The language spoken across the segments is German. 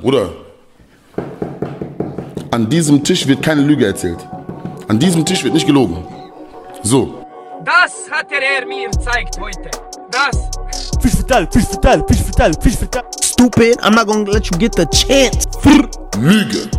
Bruder, an diesem Tisch wird keine Lüge erzählt. An diesem Tisch wird nicht gelogen. So. Das hat er mir gezeigt heute. Das. Fish vital, fish vital, fish vital, fish vital. Stupid, I'm not gonna let you get the chance. Lüge.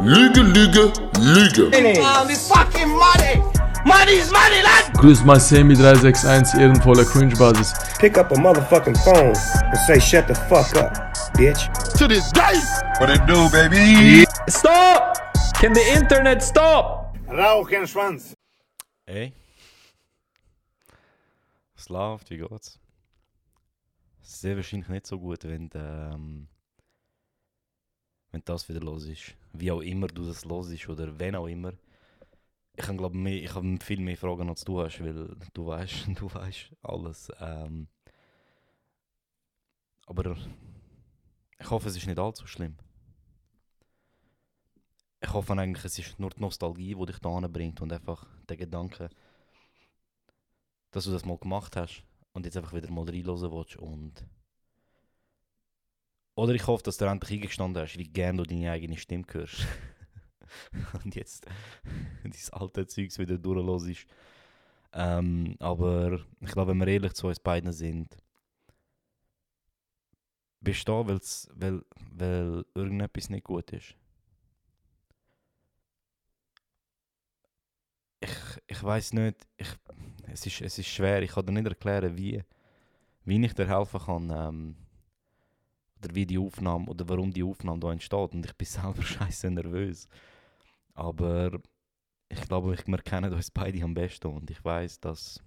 Lüge, Lüge, Lüge. Um, this fucking money. Money's money, lad. Grüß mal Semi 361, ehrenvoller Cringe-Basis. pick up a motherfucking phone and say, shut the fuck up, bitch. To this day. What it do, baby? Stop! Can the internet stop? Rauchenschwanz. Ey. Es läuft, wie geht's? Sehr wahrscheinlich nicht so gut, wenn, ähm, wenn das wieder los ist. Wie auch immer du das los ist oder wenn auch immer. Ich habe glaube ich habe viel mehr Fragen als du hast, weil du weißt, du weißt alles. Ähm, aber ich hoffe, es ist nicht allzu schlimm. Ich hoffe eigentlich, es ist nur die Nostalgie, die dich da bringt und einfach der Gedanke, dass du das mal gemacht hast und jetzt einfach wieder mal reinhören willst und oder ich hoffe, dass du endlich eingestanden hast, wie gern du deine eigene Stimme hörst. und jetzt dein alte Zeugs wieder durchlässt. Ähm, aber ich glaube, wenn wir ehrlich zu uns beiden sind, bist du da, weil's, weil, weil irgendetwas nicht gut ist. Ich, ich weiß nicht, ich, es, ist, es ist schwer, ich kann dir nicht erklären, wie, wie ich dir helfen kann. Ähm, oder wie die Aufnahme oder warum die Aufnahme da entsteht. Und ich bin selber scheiße nervös. Aber ich glaube, wir kennen uns beide am besten und ich weiß, dass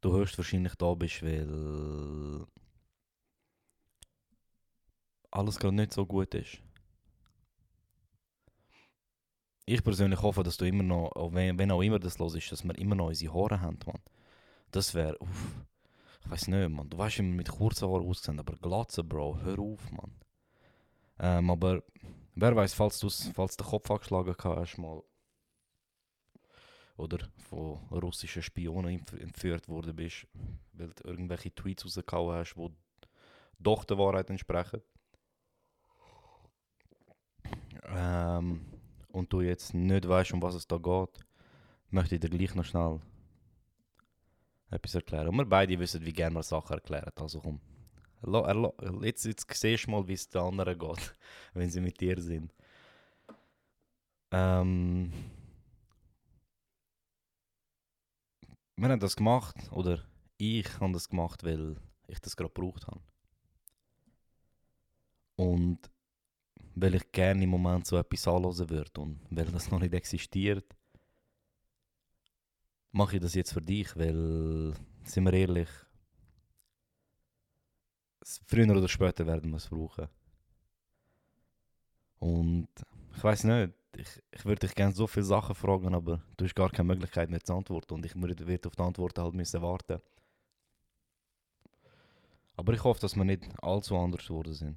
du höchstwahrscheinlich da bist, weil alles gerade nicht so gut ist. Ich persönlich hoffe, dass du immer noch, auch wenn, auch immer das los ist, dass wir immer noch unsere Haare haben, Mann. Das wäre, uff, ich weiß nicht, Mann. Du weißt immer mit kurzen Haaren aussehen, aber Glatze, Bro, hör auf, Mann. Ähm, aber wer weiß, falls du falls der Kopf angeschlagen hast, mal oder von russischen Spionen entf- entführt worden bist, weil du irgendwelche Tweets rausgehauen hast, die doch der Wahrheit entsprechen. Ähm, und du jetzt nicht weißt, um was es da geht, möchte ich dir gleich noch schnell etwas erklären. Und wir beide wissen, wie gerne wir Sachen erklären. Also komm, jetzt, jetzt siehst du mal, wie es den anderen geht, wenn sie mit dir sind. Ähm, wir haben das gemacht, oder ich habe das gemacht, weil ich das gerade gebraucht habe. Und weil ich gerne im Moment so etwas anhören würde und weil das noch nicht existiert, mache ich das jetzt für dich, weil, sind wir ehrlich, früher oder später werden wir es brauchen. Und ich weiß nicht, ich, ich würde dich gerne so viele Sachen fragen, aber du hast gar keine Möglichkeit mehr zu antworten und ich werde auf die Antworten halt müssen warten. Aber ich hoffe, dass wir nicht allzu anders geworden sind.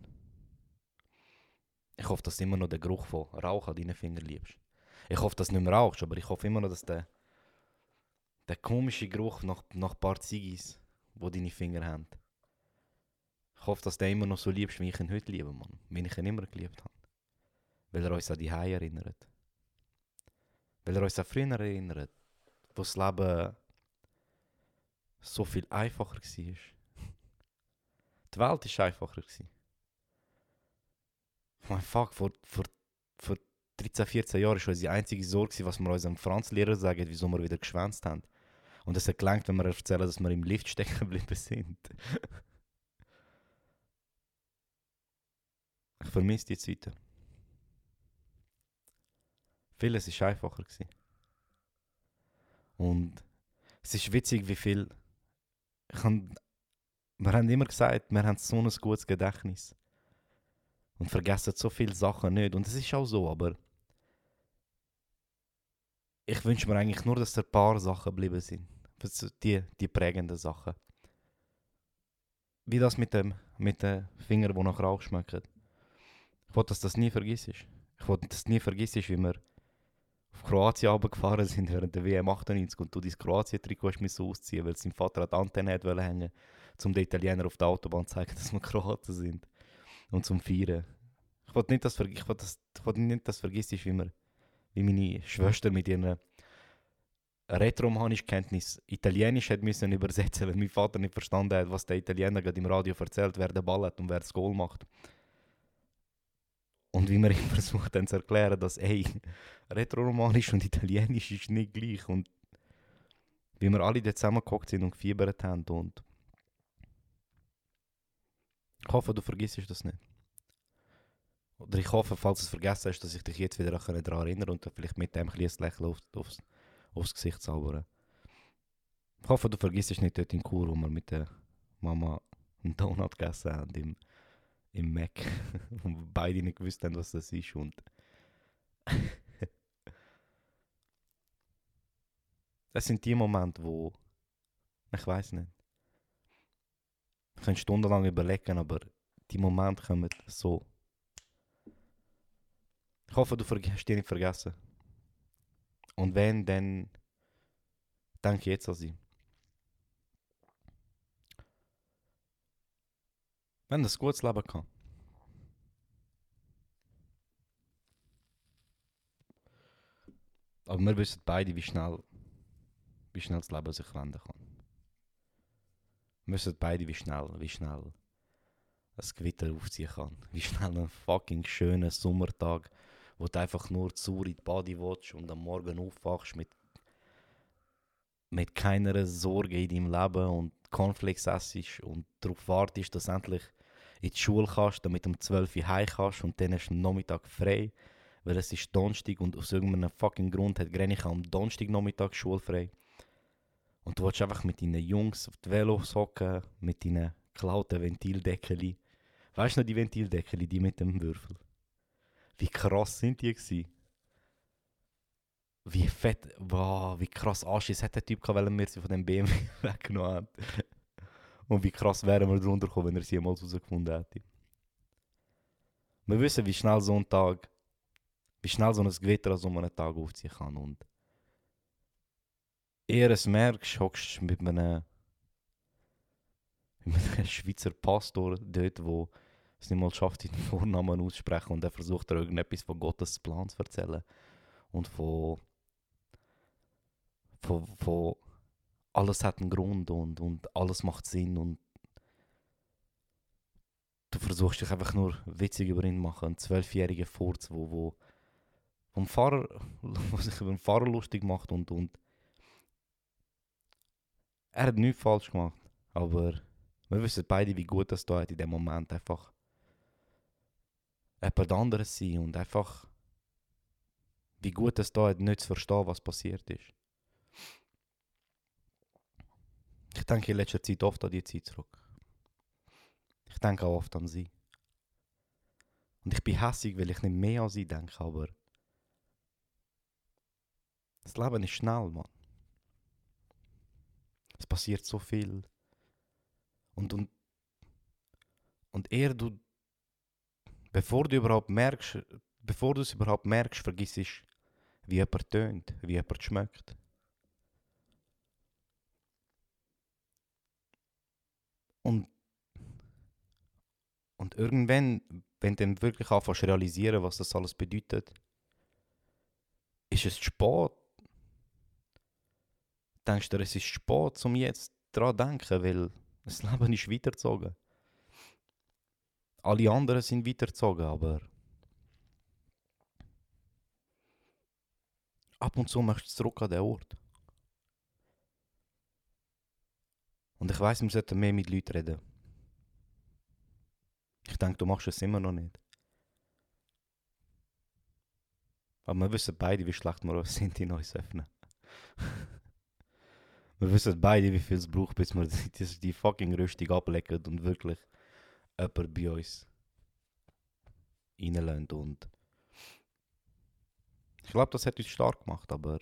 Ich hoffe, dass du immer noch den Geruch von Rauch an deinen Fingern liebst. Ich hoffe, dass du nicht mehr rauchst, aber ich hoffe immer noch, dass der, der komische Geruch nach, nach ein paar Ziggis, wo deine Finger haben. Ich hoffe, dass du den immer noch so liebst, wie ich ihn heute liebe, Mann. Wie ich ihn immer geliebt habe. Weil er uns an die Haie erinnert. Weil er uns an früher erinnert, wo das Leben so viel einfacher war. Die Welt war einfacher. gewesen. Ich meine, fuck, vor, vor, vor 13, 14 Jahren war unsere einzige Sorge, was wir unserem Franzlehrer sagen, wieso wir wieder geschwänzt haben. Und es hat gelangt, wenn wir erzählen, dass wir im Lift stecken geblieben sind. ich vermisse die Zeiten. Vieles war einfacher. Gewesen. Und es ist witzig, wie viel. Ich han, wir haben immer gesagt, wir haben so ein gutes Gedächtnis. Und vergessen so viele Sachen nicht. Und es ist auch so, aber. Ich wünsche mir eigentlich nur, dass da ein paar Sachen geblieben sind. Die, die prägenden Sachen. Wie das mit dem mit den Fingern, die nach Rauch schmecken. Ich wollte, dass das nie vergisst. Ich wollte, dass du nie vergisst, wie wir auf Kroatien runtergefahren sind während der WM 98 und du dein Kroatien-Trikot müssen ausziehen, weil sein Vater an die Antenne hat hängen zum den Italiener auf der Autobahn zu zeigen, dass wir Kroaten sind. Und zum Feiern. Ich wollte nicht, dass, ich wollte das, ich wollte nicht, dass vergisst, wie, wir, wie meine Schwester mit ihren retromanisch Kenntnis Italienisch hat müssen übersetzen, weil mein Vater nicht verstanden hat, was der Italiener gerade im Radio erzählt, wer den Ball hat und wer das Goal macht. Und wie wir ihm versucht haben zu erklären, dass ey, retromanisch und Italienisch ist nicht gleich und wie wir alle dort zusammengehockt sind und gefiebert haben und ich hoffe, du vergisst das nicht. Oder ich hoffe, falls du es vergessen hast, dass ich dich jetzt wieder daran erinnere und vielleicht mit dem ein kleines Lächeln auf, aufs, aufs Gesicht zaubern. Ich hoffe, du vergisst nicht dort in Kur, wo wir mit der Mama einen Donut gegessen haben im, im Mac. und beide nicht gewusst haben, was das ist. Und das sind die Momente, wo ich weiß nicht. Ich kann stundenlang überlegen, aber die Momente kommen so. Ich hoffe, du hast die nicht vergessen. Und wenn, dann denke jetzt an sie. Wenn das gutes Leben kann. Aber wir wissen beide, wie schnell, wie schnell das Leben sich wenden kann. Wissen beide, wie schnell, wie schnell ein Gewitter aufziehen kann. Wie schnell ein fucking schöner Sommertag, wo du einfach nur zu in die Body willst und am Morgen aufwachst mit, mit keiner Sorge in deinem Leben und Cornflakes essst und darauf wartest, dass du endlich in die Schule kannst, damit um 12 Uhr heim kannst und dann hast du am Nachmittag frei, weil es ist Donnerstag und aus irgendeinem fucking Grund hat Grenica am Donnerstagnachmittag schulfrei. Und du willst einfach mit deinen Jungs auf die Velos hocken, mit deinen geklauten Ventildeckeli. Weißt du noch die Ventildeckeli, die mit dem Würfel? Wie krass sind die gewesen? Wie fett, wow, wie krass Anschiss hat der Typ gehabt, weil er sie von dem BMW weggenommen hat. Und wie krass wären wir drunter gekommen, wenn er sie jemals herausgefunden hätte. Wir wissen, wie schnell so ein Tag, wie schnell so ein Gewitter an so einem Tag aufziehen kann. Und ehe du es merkst, hockst du mit einem, mit einem Schweizer Pastor dort, wo es nicht mal schafft, den Vornamen auszusprechen und er versucht dir irgendetwas von Gottes Plan zu erzählen und von, von, von alles hat einen Grund und, und alles macht Sinn und du versuchst dich einfach nur witzig über ihn zu machen. Ein zwölfjähriger Furz, wo, wo vom wo sich über den Fahrer lustig macht und, und er hat nichts falsch gemacht, aber wir wissen beide, wie gut das da in dem Moment einfach jemand anderes sein und einfach wie gut es da hat, nicht zu verstehen, was passiert ist. Ich denke in letzter Zeit oft an die Zeit zurück. Ich denke auch oft an sie. Und ich bin hässig, weil ich nicht mehr an sie denke, aber das Leben ist schnell, Mann. Es passiert so viel. Und, und, und eher du, bevor du überhaupt merkst, bevor du es überhaupt merkst, vergiss ich, wie jemand tönt, wie jemand schmeckt. Und, und irgendwann, wenn du dann wirklich anfängst realisieren, was das alles bedeutet, ist es spät. Denkst du, es ist spät, um jetzt daran zu denken, weil das Leben ist weitergezogen. Alle anderen sind weitergezogen, aber ab und zu möchtest du zurück an den Ort. Und ich weiß, wir sollten mehr mit Leuten reden. Ich denke, du machst es immer noch nicht. Aber wir wissen beide, wie schlecht wir sind in uns öffnen. wir wissen beide, wie viel es braucht, bis wir die, die fucking Rüstung ablecken und wirklich jemand bei uns reinlassen. Und ich glaube, das hat uns stark gemacht, aber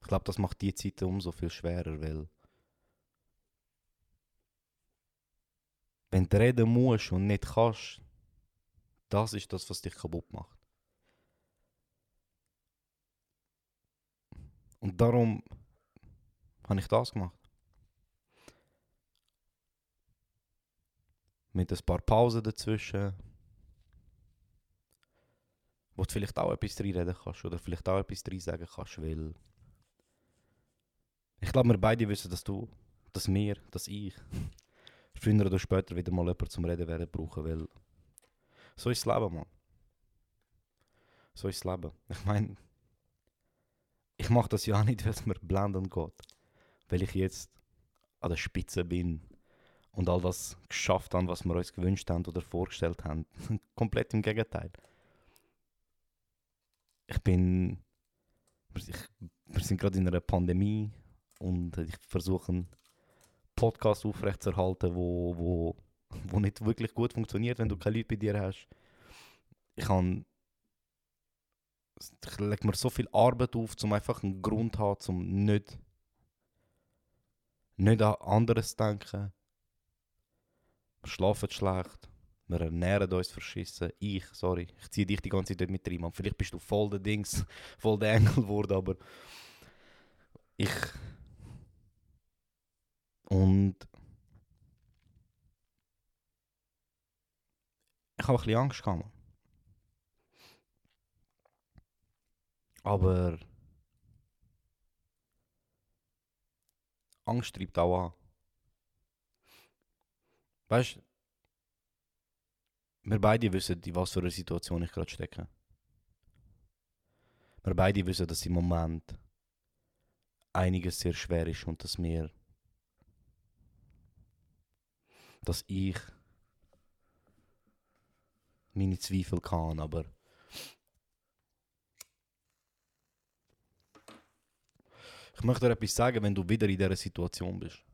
ich glaube, das macht die Zeit umso viel schwerer, weil wenn du reden musst und nicht kannst, das ist das, was dich kaputt macht. Und darum habe ich das gemacht. Mit ein paar Pausen dazwischen. Wo du vielleicht auch etwas reinreden kannst oder vielleicht auch etwas rein sagen kannst, weil ich glaube, wir beide wissen, dass du, dass wir, dass ich früher oder später wieder mal jemanden zum Reden werden brauchen, weil so ist das Leben, Mann. So ist das Leben. Ich meine, ich mache das ja auch nicht, weil es mir blendend geht. Weil ich jetzt an der Spitze bin und all das geschafft habe, was wir uns gewünscht haben oder vorgestellt haben. Komplett im Gegenteil. Ich bin. Ich, wir sind gerade in einer Pandemie und ich versuche einen Podcast aufrechtzuerhalten, wo, wo, wo nicht wirklich gut funktioniert, wenn du keine Leute bei dir hast. Ich habe ich lege mir so viel Arbeit auf, um einfach einen Grund zu haben, um nicht, nicht an anderes denken. Wir schlafen schlecht, wir ernähren uns verschissen. Ich, sorry, ich ziehe dich die ganze Zeit mit rein. Mann. Vielleicht bist du voll der Dings, voll der Engel geworden, aber ich. Und. Ich habe ein bisschen Angst gehabt. Aber Angst treibt auch an. Weißt du, wir beide wissen, in was für einer Situation ich gerade stecke. Wir beide wissen, dass im Moment einiges sehr schwer ist und dass mir, dass ich meine Zweifel kann, aber Ich möchte dir etwas sagen, wenn du wieder in dieser Situation bist.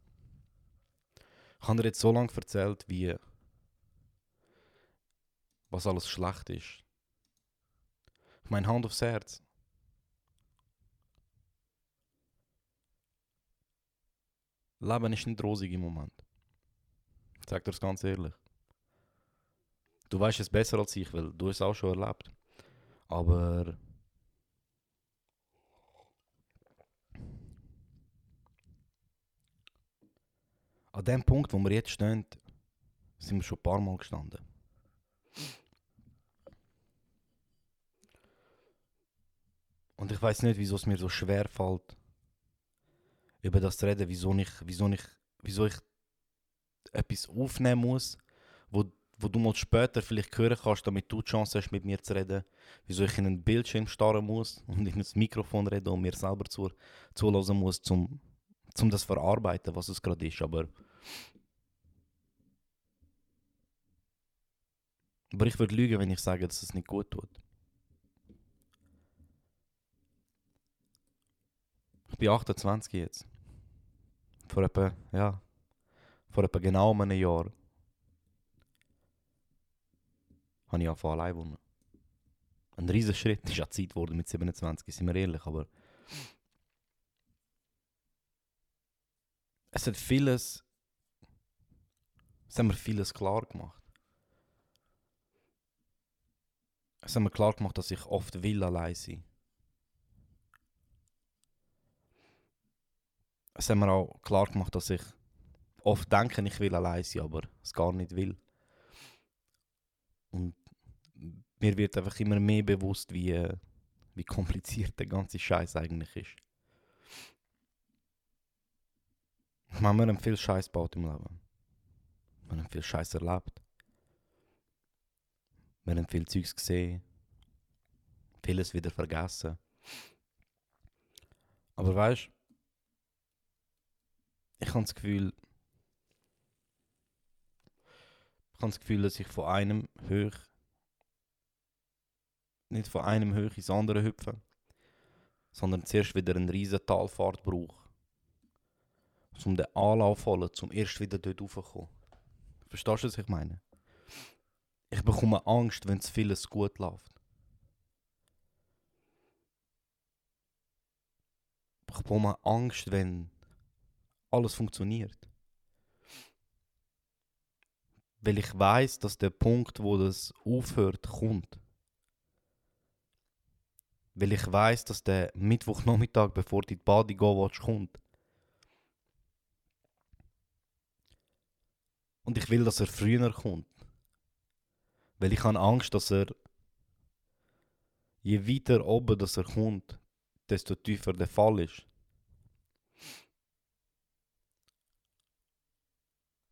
Ich habe dir jetzt so lange erzählt, wie was alles schlecht ist. Ich meine, Hand aufs Herz. Leben ist nicht rosig im Moment. Ich sage dir das ganz ehrlich. Du weißt es besser als ich, weil du es auch schon erlebt. Aber an dem Punkt, wo wir jetzt stehen, sind wir schon ein paar Mal gestanden. Und ich weiß nicht, wieso es mir so schwer fällt, über das zu reden, wieso ich, wieso ich, wieso ich etwas aufnehmen muss, wo, wo du mal später vielleicht hören kannst, damit du die Chance hast, mit mir zu reden. Wieso ich in einen Bildschirm starren muss und in das Mikrofon reden und mir selber zu, zulassen muss, um zum das verarbeiten, was es gerade ist. Aber, aber ich würde lügen, wenn ich sage, dass es nicht gut tut. Ich bin 28 jetzt. Vor etwa, ja, vor etwa genau einem Jahr habe ich angefangen allein wohnen. Ein riesiger Schritt ist ja Zeit geworden mit 27, sind wir ehrlich, aber es hat vieles, es haben mir vieles klar gemacht. Es hat mir klar gemacht, dass ich oft will allein sein. Es hat mir auch klar gemacht, dass ich oft denke, ich will allein sein, aber es gar nicht will. Und mir wird einfach immer mehr bewusst, wie, wie kompliziert der ganze Scheiß eigentlich ist. Wir haben viel Scheiß gebaut im Leben. Wir haben viel Scheiß erlebt. Wir haben viel Zeugs gesehen. Vieles wieder vergessen. Aber weißt du, ich habe das Gefühl, ich habe das Gefühl, dass ich von einem hoch, nicht von einem hoch ins andere hüpfe, sondern zuerst wieder eine riesen Talfahrt brauche um den Anlauf zu holen, um erst wieder dort raufzukommen. Verstehst du, was ich meine? Ich bekomme Angst, wenn zu vieles gut läuft. Ich bekomme Angst, wenn alles funktioniert. Weil ich weiß, dass der Punkt, wo das aufhört, kommt. Weil ich weiß, dass der Mittwochnachmittag, bevor du in die Bade gehen willst, kommt. Und ich will, dass er früher kommt. Weil ich habe Angst, dass er je weiter oben dass er kommt, desto tiefer der Fall ist.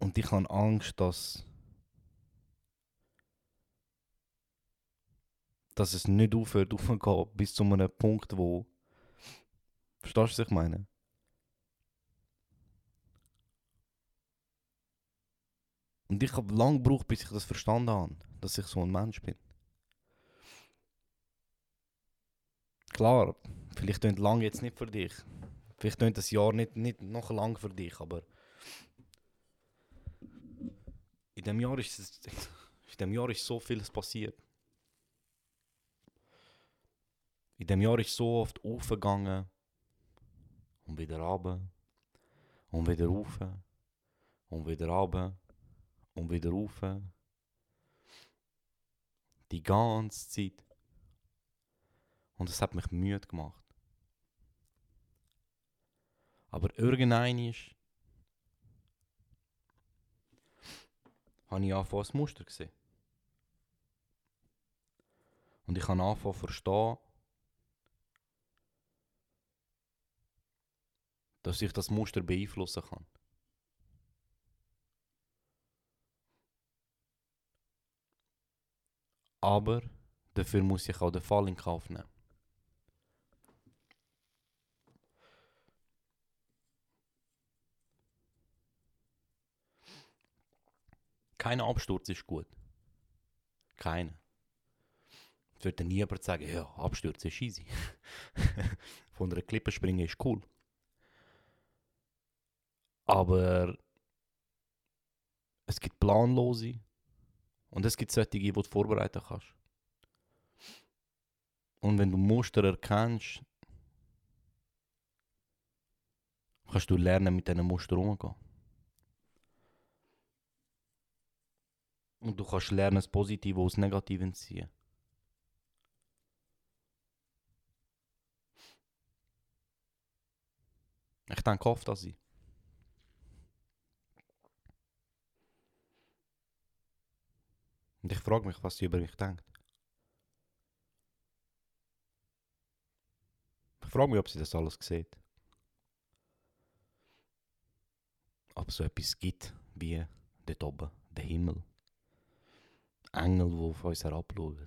Und ich habe Angst, dass, dass es nicht aufhört, aufzugehen, bis zu einem Punkt, wo. Verstehst du, was ich meine? Und ich habe lange gebraucht, bis ich das verstanden habe, dass ich so ein Mensch bin. Klar, vielleicht tönt lang jetzt nicht für dich. Vielleicht tönt das Jahr nicht, nicht noch lang für dich, aber in dem Jahr ist in dem Jahr ist so vieles passiert. In dem Jahr ist so oft aufgegangen und wieder runter und wieder rauf und wieder runter und wieder rauf. Die ganze Zeit. Und es hat mich müde gemacht. Aber irgendein ist, habe ich angefangen, ein Muster gesehen. Und ich habe angefangen zu verstehen, dass ich das Muster beeinflussen kann. Aber dafür muss ich auch den Fall in Kauf nehmen. Kein Absturz ist gut. Keiner. Es wird nie jemand sagen, ja, Absturz ist easy. Von einer Klippe springen ist cool. Aber es gibt Planlose und es gibt solche, die du vorbereiten kannst. Und wenn du Muster erkennst, kannst du lernen, mit diesen Mustern umzugehen. Und du kannst lernen, das Positive aus Negativen zu ziehen. Ich denke oft an sie. Und ich frage mich, was sie über mich denkt. Ich frage mich, ob sie das alles sieht. Ob es so etwas gibt wie dort oben, der Himmel. Engel, die auf uns herabschauen.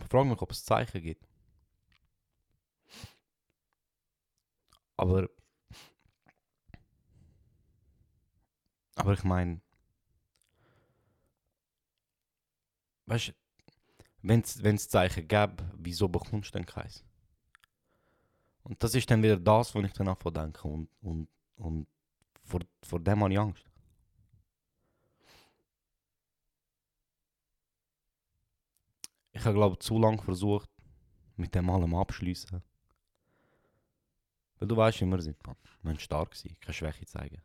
Ich frage mich, ob es Zeichen gibt. Aber. Aber ich meine. Weißt du, wenn es Zeichen gäbe, wieso bekommst du denn keins? Und das ist dann wieder das, was ich dann davon denke. Und, und, und vor, vor dem habe ich Angst. Ich habe, glaube zu lange versucht, mit dem allem abschließen. Weil du weißt, wie wir sind, man. Wir müssen stark sein, keine Schwäche zeigen.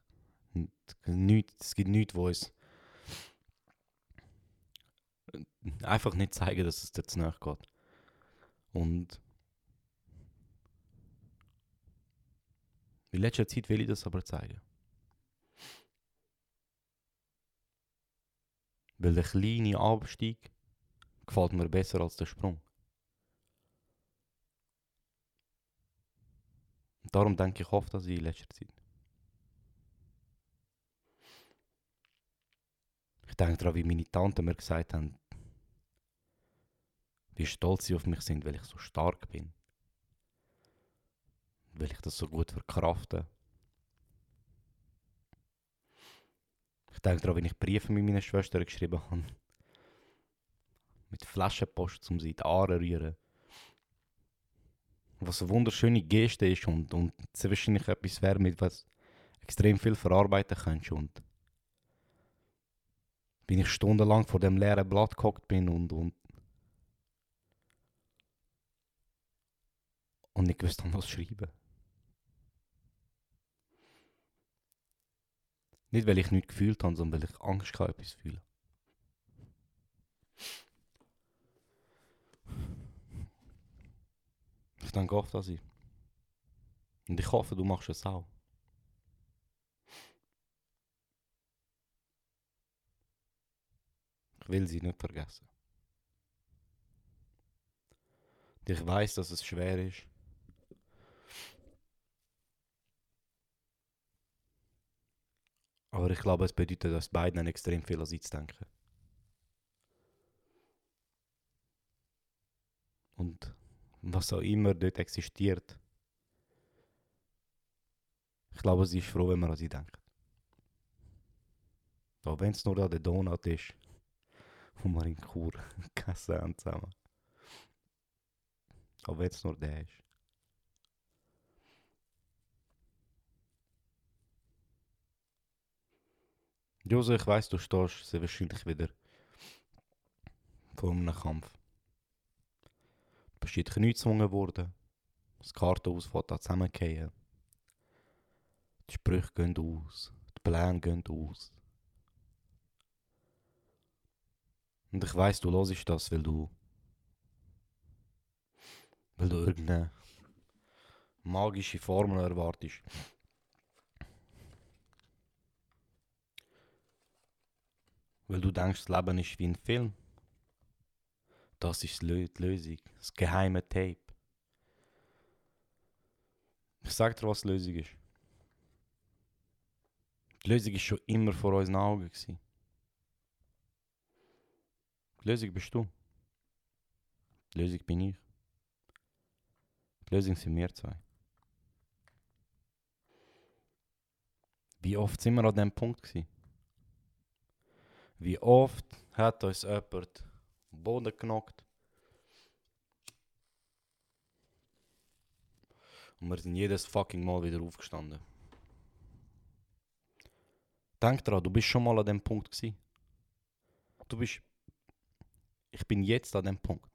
Nicht, es gibt nichts, wo es einfach nicht zeigen, dass es dir zu geht. Und in letzter Zeit will ich das aber zeigen. Weil der kleine Abstieg gefällt mir besser als der Sprung. Und darum denke ich oft an sie in letzter Zeit. Denke daran, wie meine Tanten mir gesagt haben, wie stolz sie auf mich sind, weil ich so stark bin. Weil ich das so gut verkrafte. Ich denke daran, wenn ich Briefe mit meiner Schwester geschrieben habe. Mit Flaschenpost, um sie in die rühren. Was eine wunderschöne Geste ist und, und es wahrscheinlich etwas wäre, mit was extrem viel verarbeiten. Und wenn ich stundenlang vor dem leeren Blatt gehockt bin und, und und nicht gewusst habe, was schreiben. Nicht, weil ich nichts gefühlt habe, sondern weil ich Angst hatte, etwas zu fühlen. Ich denke oft an sie. Und ich hoffe, du machst es auch. Ich will sie nicht vergessen. Und ich weiß, dass es schwer ist. Aber ich glaube, es bedeutet uns beiden extrem viel an sie zu denken. Und was auch immer dort existiert, ich glaube, sie ist froh, wenn man an sie denkt. Auch wenn es nur an der Donut ist, wo wir in Chur gegessen haben zusammen. Auch wenn es nur der ist. Jose, ich weiss, du stehst sehr wahrscheinlich wieder vor einem Kampf. Du bist in die Knie gezwungen worden. Das Kartenausfall hat zusammengefallen. Die Sprüche gehen aus. Die Pläne gehen aus. Und ich weiss, du hörst das, weil du. weil du irgendeine magische Formel erwartest. Weil du denkst, das Leben ist wie ein Film. Das ist die Lösung. Das geheime Tape. Ich sag dir, was die Lösung ist. Die Lösung ist schon immer vor unseren Augen. Gewesen. Lösung bist du. Die Lösung bin ich. Die Lösung sind wir zwei. Wie oft sind wir an dem Punkt gewesen? Wie oft hat uns jemand am Boden genockt? Und wir sind jedes fucking Mal wieder aufgestanden. Denk dran, du bist schon mal an dem Punkt gewesen. Du bist. Ich bin jetzt an dem Punkt.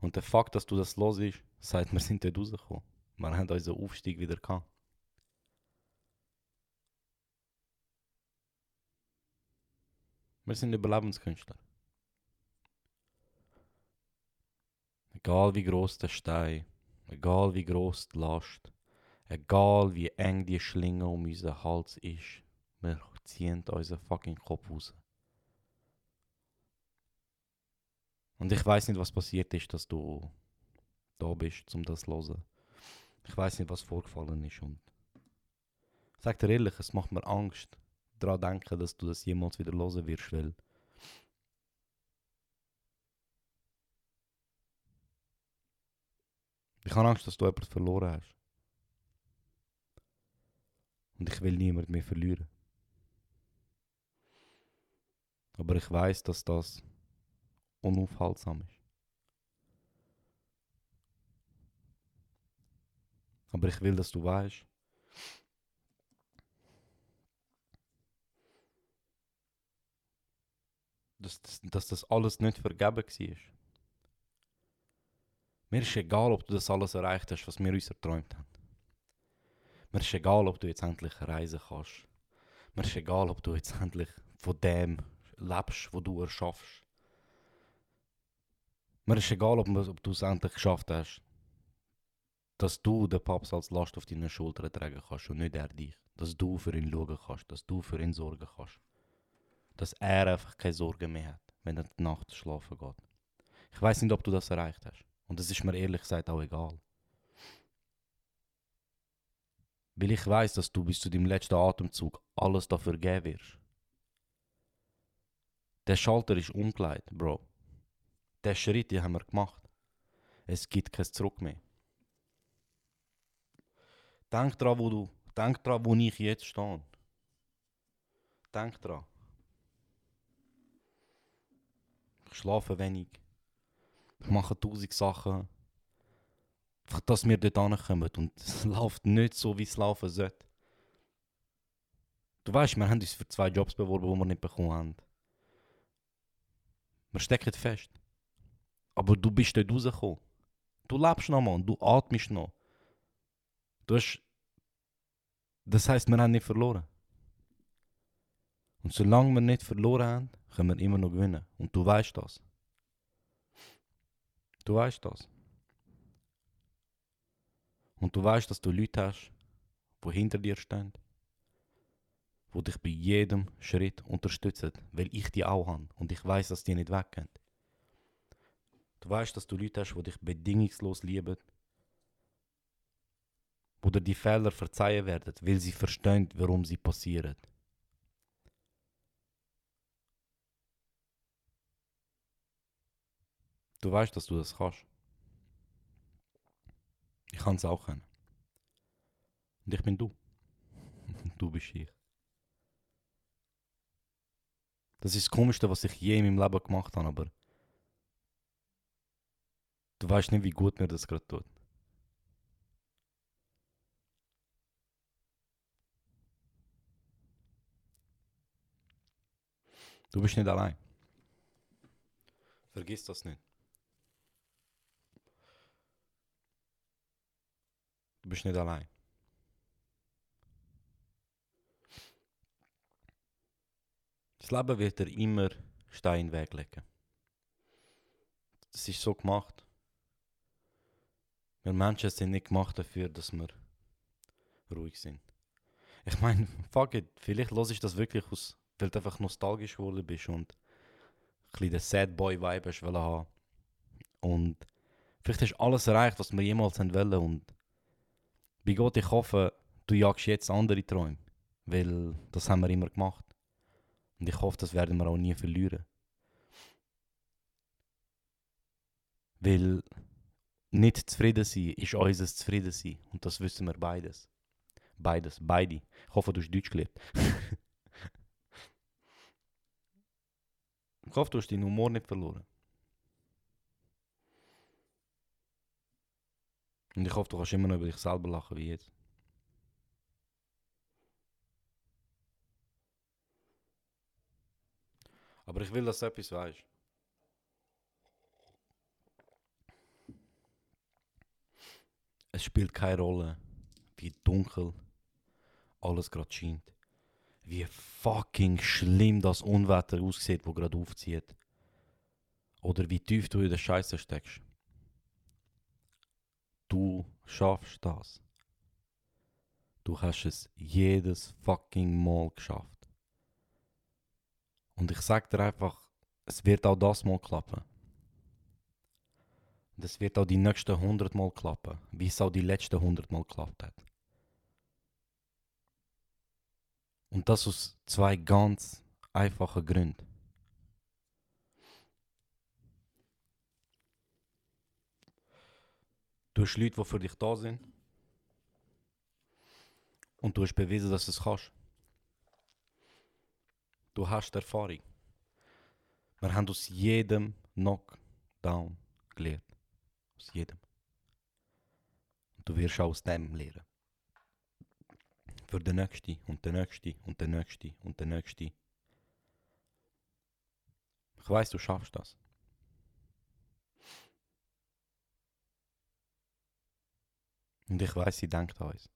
Und der Fakt, dass du das los ist, sagt, wir sind dort rausgekommen. Wir haben unseren Aufstieg wieder gehabt. Wir sind Überlebenskünstler. Egal wie groß der Stein, egal wie groß die Last, egal wie eng die Schlinge um unseren Hals ist, wir ziehen unseren fucking Kopf raus. Und ich weiß nicht, was passiert ist, dass du da bist, um das zu hören. Ich weiß nicht, was vorgefallen ist. Und ich sag dir ehrlich, es macht mir Angst, daran denken, dass du das jemals wieder hören wirst, weil ich habe Angst, dass du jemanden verloren hast. Und ich will niemanden mehr verlieren. Aber ich weiß, dass das unaufhaltsam ist. Aber ich will, dass du weißt, dass, dass, dass das alles nicht vergeben war. Mir ist egal, ob du das alles erreicht hast, was wir uns erträumt haben. Mir ist egal, ob du jetzt endlich reisen kannst. Mir ist egal, ob du jetzt endlich von dem lebst, wo du erschaffst. Mir ist egal, ob, ob du es endlich geschafft hast, dass du den Paps als Last auf deinen Schultern tragen kannst und nicht er dich. Dass du für ihn schauen kannst, dass du für ihn sorgen kannst. Dass er einfach keine Sorgen mehr hat, wenn er die Nacht schlafen geht. Ich weiß nicht, ob du das erreicht hast. Und das ist mir ehrlich gesagt auch egal. Weil ich weiß, dass du bis zu deinem letzten Atemzug alles dafür geben wirst. Der Schalter ist umgeleitet, Bro. Der Schritt, den haben wir gemacht. Es gibt kein Zurück mehr. Denk dran, wo du, denk dran, wo ich jetzt stehe. Denk dran. Ich schlafe wenig. Ich mache tausend Sachen. Einfach, dass wir dort ankommen. Und es läuft nicht so, wie es laufen sollte. Du weißt, wir haben uns für zwei Jobs beworben, die wir nicht bekommen haben. Wir stecken fest. Aber du bist dort rausgekommen. Du lebst noch, Mann. Du atmest noch. Du hast. Das heißt, wir haben nicht verloren. Und solange wir nicht verloren haben, können wir immer noch gewinnen. Und du weißt das. Du weißt das. Und du weißt, dass du Leute hast, die hinter dir stehen, die dich bei jedem Schritt unterstützen, weil ich die auch habe und ich weiß, dass die nicht weggehen. Du weißt, dass du Leute hast, die dich bedingungslos lieben, wo dir die Fehler verzeihen werden, weil sie verstehen, warum sie passieren. Du weißt, dass du das kannst. Ich kann es auch können. Und ich bin du. du bist ich. Das ist das Komischste, was ich je in meinem Leben gemacht habe, aber du weißt nicht, wie gut mir das gerade tut. Du bist nicht allein. Vergiss das nicht. Du bist nicht allein. Das Leben wird dir immer Stein in den Weg legen. Das ist so gemacht. Wir Menschen sind nicht gemacht dafür, dass wir ruhig sind. Ich meine, fuck it, vielleicht los ich das wirklich aus, weil du einfach nostalgisch geworden bist und ein bisschen den Sad Boy Vibe hast haben. Und vielleicht hast du alles erreicht, was wir jemals wollen und bei Gott, ich hoffe, du jagst jetzt andere Träume, weil das haben wir immer gemacht. Und ich hoffe, das werden wir auch nie verlieren. Weil nicht zufrieden sein ist unser zufrieden sein. Und das wissen wir beides. Beides, beide. Ich hoffe, du hast Deutsch gelernt. ich hoffe, du hast deinen Humor nicht verloren. Und ich hoffe, du kannst immer noch über dich selber lachen wie jetzt. Aber ich will, dass du etwas weißt. Es spielt keine Rolle, wie dunkel alles gerade scheint. Wie fucking schlimm das Unwetter aussieht, wo gerade aufzieht. Oder wie tief du in der Scheiße steckst. Du schaffst das. Du hast es jedes fucking Mal geschafft. Und ich sag dir einfach, es wird auch das Mal klappen. Es wird auch die nächsten 100 Mal klappen, wie es auch die letzten 100 Mal geklappt hat. Und das aus zwei ganz einfachen Gründen. Du hast Leute, die für dich da sind. Und du hast bewiesen, dass du es kannst. Du hast Erfahrung. Wir haben aus jedem Knockdown gelernt. Aus jedem. Und du wirst auch aus dem lernen. Für den nächsten und den nächsten und den nächsten und den nächsten. Ich weiß, du schaffst das. Und ich weiß, sie denkt an uns.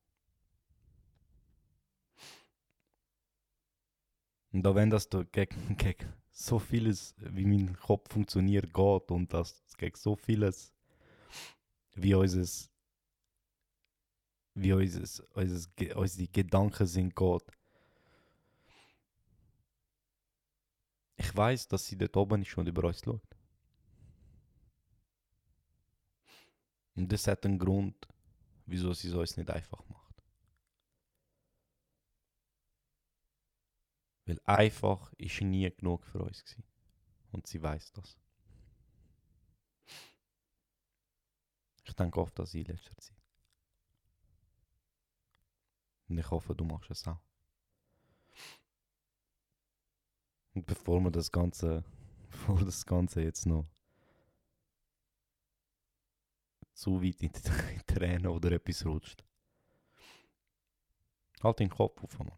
Und auch wenn das da gegen, gegen so vieles, wie mein Kopf funktioniert, geht und das gegen so vieles, wie unser, wie unser, unser, unsere Gedanken sind, geht. Ich weiß, dass sie dort oben ist und über uns schaut. Und das hat einen Grund, wieso sie es uns nicht einfach macht. Weil einfach ist nie genug für uns gewesen. Und sie weiß das. Ich denke oft an sie in letzter Zeit. Und ich hoffe, du machst es auch. Und bevor wir das Ganze, bevor das Ganze jetzt noch zu weit in die Tränen oder etwas rutscht. Halt den Kopf auf, Mann.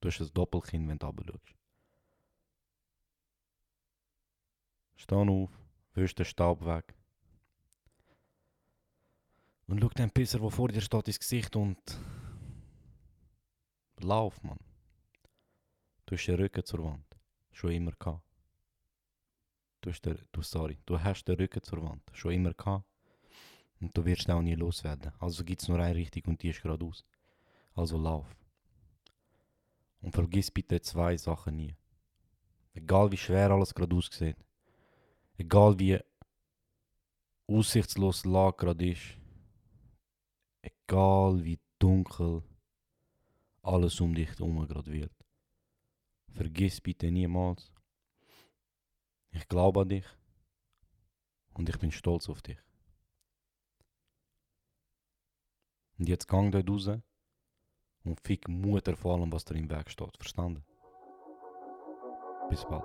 Du hast ein Doppelkinn, wenn du runterschaust. Steh auf, wisch den Staub weg. Und schau den Pisser, der vor dir steht, ins Gesicht und... Lauf, Mann. Du hast den Rücken zur Wand. Schon immer gehabt. Du hast den, du, sorry, du hast den Rücken zur Wand. Schon immer gehabt. Und du wirst auch nie loswerden. Also gibt es nur eine Richtung und die ist geradeaus. Also lauf. Und vergiss bitte zwei Sachen nie. Egal wie schwer alles gerade aussieht. Egal wie aussichtslos die Lage gerade ist. Egal wie dunkel alles um dich herum gerade wird. Vergiss bitte niemals. Ich glaube an dich. Und ich bin stolz auf dich. Und jetzt gang dort raus und fick Mutter vor allem, was dir im Weg steht. Verstanden? Bis bald.